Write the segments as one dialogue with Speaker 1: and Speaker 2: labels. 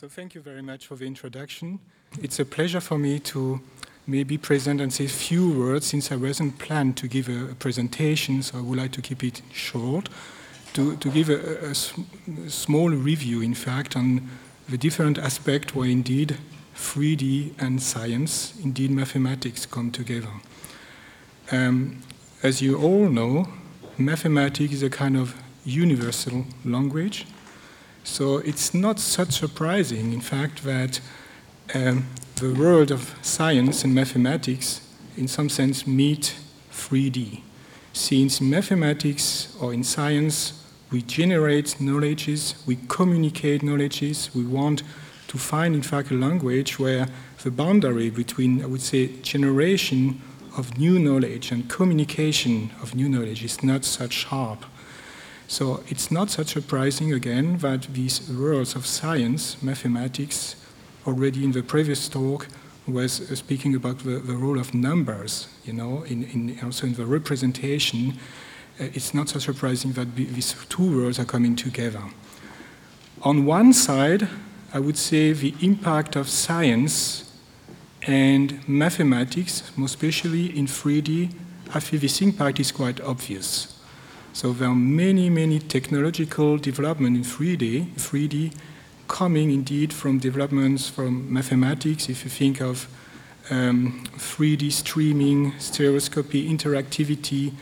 Speaker 1: So thank you very much for the introduction. It's a pleasure for me to maybe present and say a few words since I wasn't planned to give a, a presentation, so I would like to keep it short. To, to give a, a, a small review, in fact, on the different aspects where indeed 3D and science, indeed mathematics, come together. Um, as you all know, mathematics is a kind of universal language. So it's not such surprising, in fact, that um, the world of science and mathematics, in some sense, meet 3D. Since in mathematics or in science, we generate knowledges, we communicate knowledges, we want to find, in fact, a language where the boundary between, I would say, generation of new knowledge and communication of new knowledge is not such sharp. So it's not such surprising, again, that these worlds of science, mathematics, already in the previous talk was uh, speaking about the, the, role of numbers, you know, in, in also in the representation. Uh, it's not so surprising that these two worlds are coming together. On one side, I would say the impact of science and mathematics, most especially in 3D, I feel this impact is quite obvious. So there are many, many technological development in 3D, 3D coming indeed from developments from mathematics. If you think of um, 3D streaming, stereoscopy, interactivity,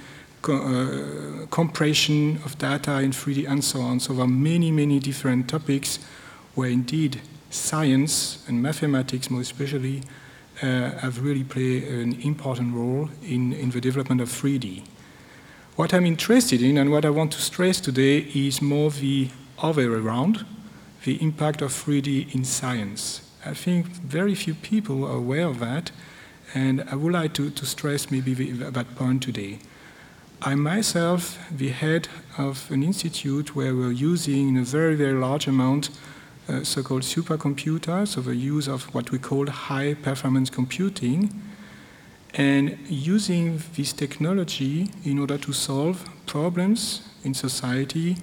Speaker 1: co uh, compression of data in 3D, and so on. So there are many, many different topics where indeed science and mathematics, more especially, uh, have really played an important role in, in the development of 3D. What I'm interested in and what I want to stress today is more the other way around, the impact of 3D in science. I think very few people are aware of that, and I would like to, to stress maybe the, that point today. I myself, the head of an institute where we're using in a very, very large amount uh, so-called supercomputers, so the use of what we call high-performance computing, and using this technology in order to solve problems in society,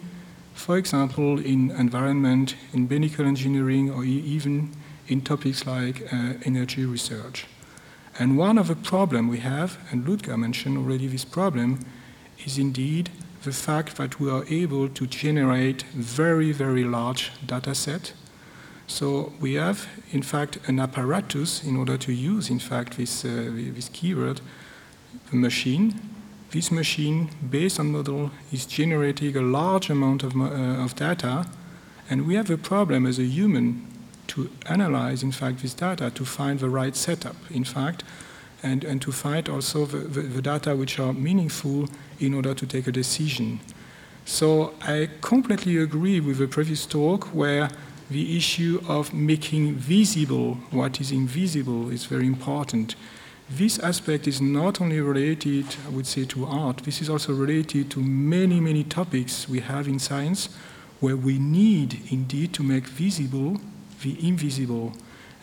Speaker 1: for example, in environment, in medical engineering, or even in topics like uh, energy research. And one of the problems we have, and Ludger mentioned already this problem, is indeed the fact that we are able to generate very, very large data set so we have, in fact, an apparatus in order to use, in fact, this, uh, this keyword, the machine. This machine, based on model, is generating a large amount of, uh, of data, and we have a problem as a human to analyze, in fact, this data to find the right setup, in fact, and, and to find also the, the, the data which are meaningful in order to take a decision. So I completely agree with the previous talk where the issue of making visible what is invisible is very important. This aspect is not only related, I would say, to art, this is also related to many, many topics we have in science where we need indeed to make visible the invisible.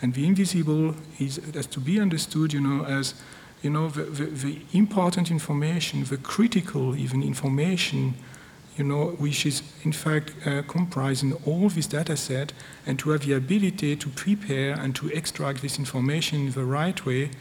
Speaker 1: And the invisible is has to be understood, you know, as you know, the, the, the important information, the critical even information you know, which is in fact uh, comprising all this data set and to have the ability to prepare and to extract this information in the right way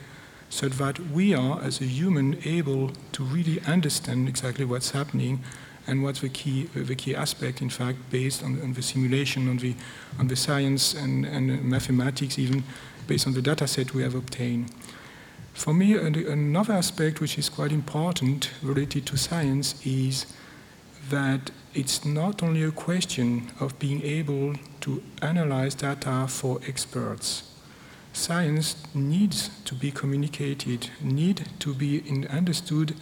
Speaker 1: so that we are, as a human, able to really understand exactly what's happening and what's the key, the key aspect, in fact, based on, on the simulation, on the, on the science and, and mathematics, even based on the data set we have obtained. For me, another aspect which is quite important related to science is that it's not only a question of being able to analyze data for experts. Science needs to be communicated, need to be in understood,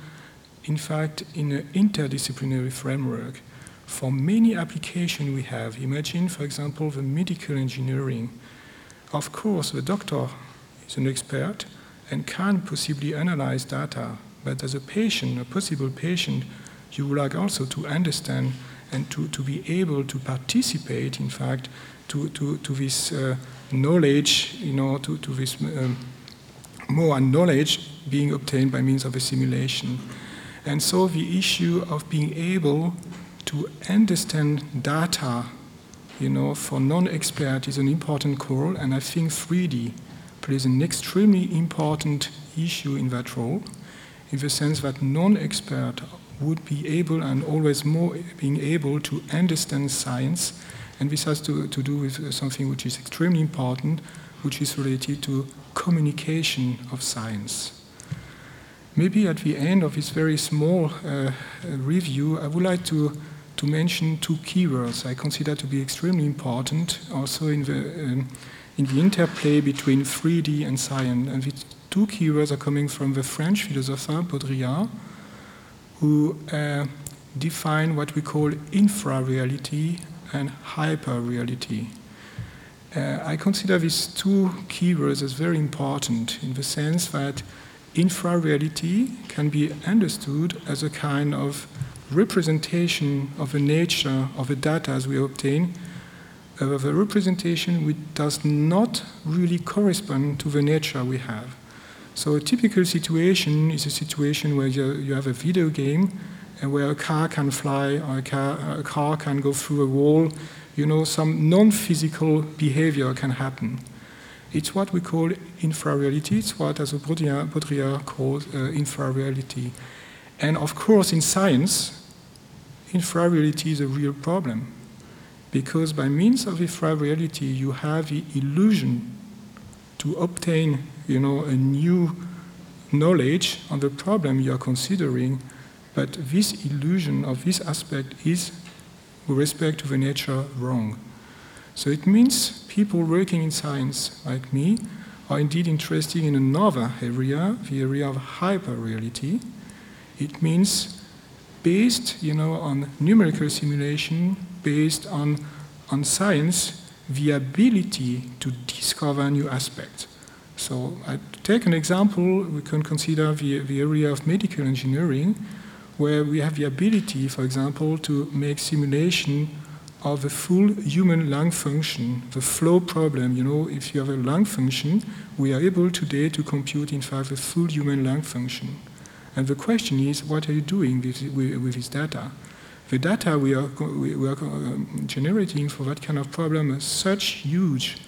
Speaker 1: in fact, in an interdisciplinary framework. For many applications we have, imagine, for example, the medical engineering. Of course, the doctor is an expert and can possibly analyze data, but as a patient, a possible patient, you would like also to understand and to, to be able to participate, in fact, to, to, to this uh, knowledge, you know, to, to this um, more knowledge being obtained by means of a simulation. And so the issue of being able to understand data you know, for non-expert is an important call, and I think 3D plays an extremely important issue in that role, in the sense that non-expert would be able and always more being able to understand science, and this has to, to do with something which is extremely important, which is related to communication of science. Maybe at the end of this very small uh, review, I would like to to mention two keywords I consider to be extremely important also in the, um, in the interplay between 3D and science. And the two keywords are coming from the French philosopher Baudrillard, who uh, define what we call infra-reality and hyper-reality. Uh, I consider these two keywords as very important in the sense that infra-reality can be understood as a kind of representation of the nature of the data as we obtain, uh, of a representation which does not really correspond to the nature we have. So a typical situation is a situation where you, you have a video game and where a car can fly or a car, a car can go through a wall. You know, some non-physical behavior can happen. It's what we call infra-reality. It's what, as Baudrillard, Baudrillard calls uh, infra-reality. And of course, in science, infra-reality is a real problem because by means of infra-reality you have the illusion to obtain you know, a new knowledge on the problem you are considering, but this illusion of this aspect is, with respect to the nature, wrong. So it means people working in science like me are indeed interested in another area, the area of hyper-reality. It means based, you know, on numerical simulation, based on, on science, the ability to discover new aspects. So I take an example, we can consider the, the area of medical engineering, where we have the ability, for example, to make simulation of a full human lung function, the flow problem. You know, if you have a lung function, we are able today to compute, in fact, the full human lung function. And the question is, what are you doing with, with, with this data? The data we are, we, are um, generating for that kind of problem is such huge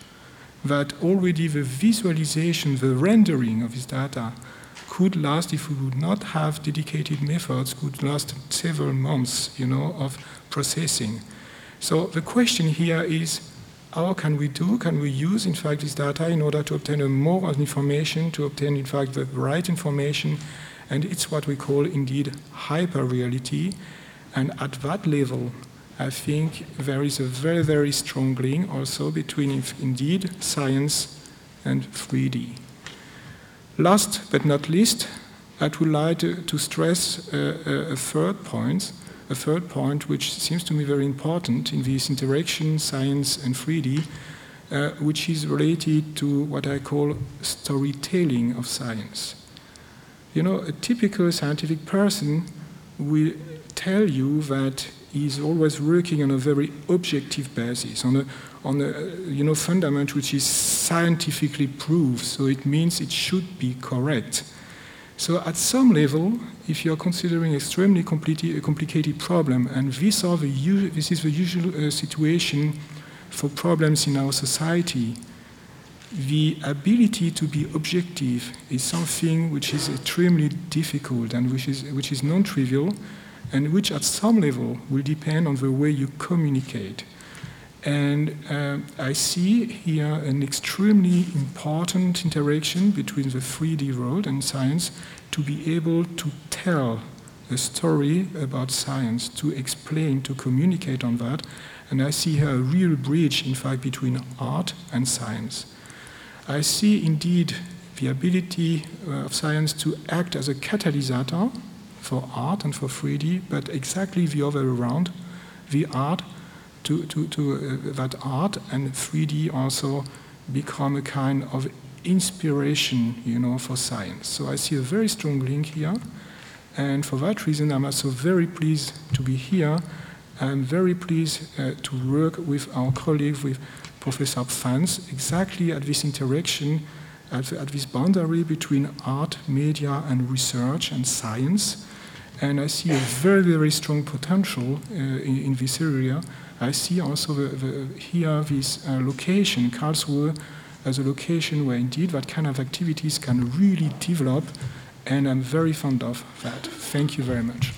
Speaker 1: that already the visualization, the rendering of this data could last, if we would not have dedicated methods, could last several months, you know, of processing. So the question here is, how can we do, can we use, in fact, this data in order to obtain more information, to obtain, in fact, the right information and it's what we call indeed hyper reality. And at that level, I think there is a very, very strong link also between indeed science and 3D. Last but not least, I would like to, to stress a, a, third point, a third point which seems to me very important in this interaction, science and 3D, uh, which is related to what I call storytelling of science. You know, a typical scientific person will tell you that he's always working on a very objective basis, on a, on a you know, fundament which is scientifically proved, so it means it should be correct. So at some level, if you're considering extremely complicated problem, and this, are the, this is the usual uh, situation for problems in our society, the ability to be objective is something which is extremely difficult and which is, which is non-trivial and which at some level will depend on the way you communicate. And uh, I see here an extremely important interaction between the 3D world and science to be able to tell a story about science, to explain, to communicate on that. And I see here a real bridge, in fact, between art and science. I see indeed the ability uh, of science to act as a catalyst for art and for 3D, but exactly the other way around, the art to, to, to uh, that art and 3D also become a kind of inspiration, you know, for science. So I see a very strong link here, and for that reason, I'm also very pleased to be here. I'm very pleased uh, to work with our colleague, with Professor Pfans exactly at this interaction, at, at, this boundary between art, media, and research and science. And I see a very, very strong potential uh, in, in, this area. I see also the, the, here this uh, location, Karlsruhe, as a location where indeed that kind of activities can really develop, and I'm very fond of that. Thank you very much.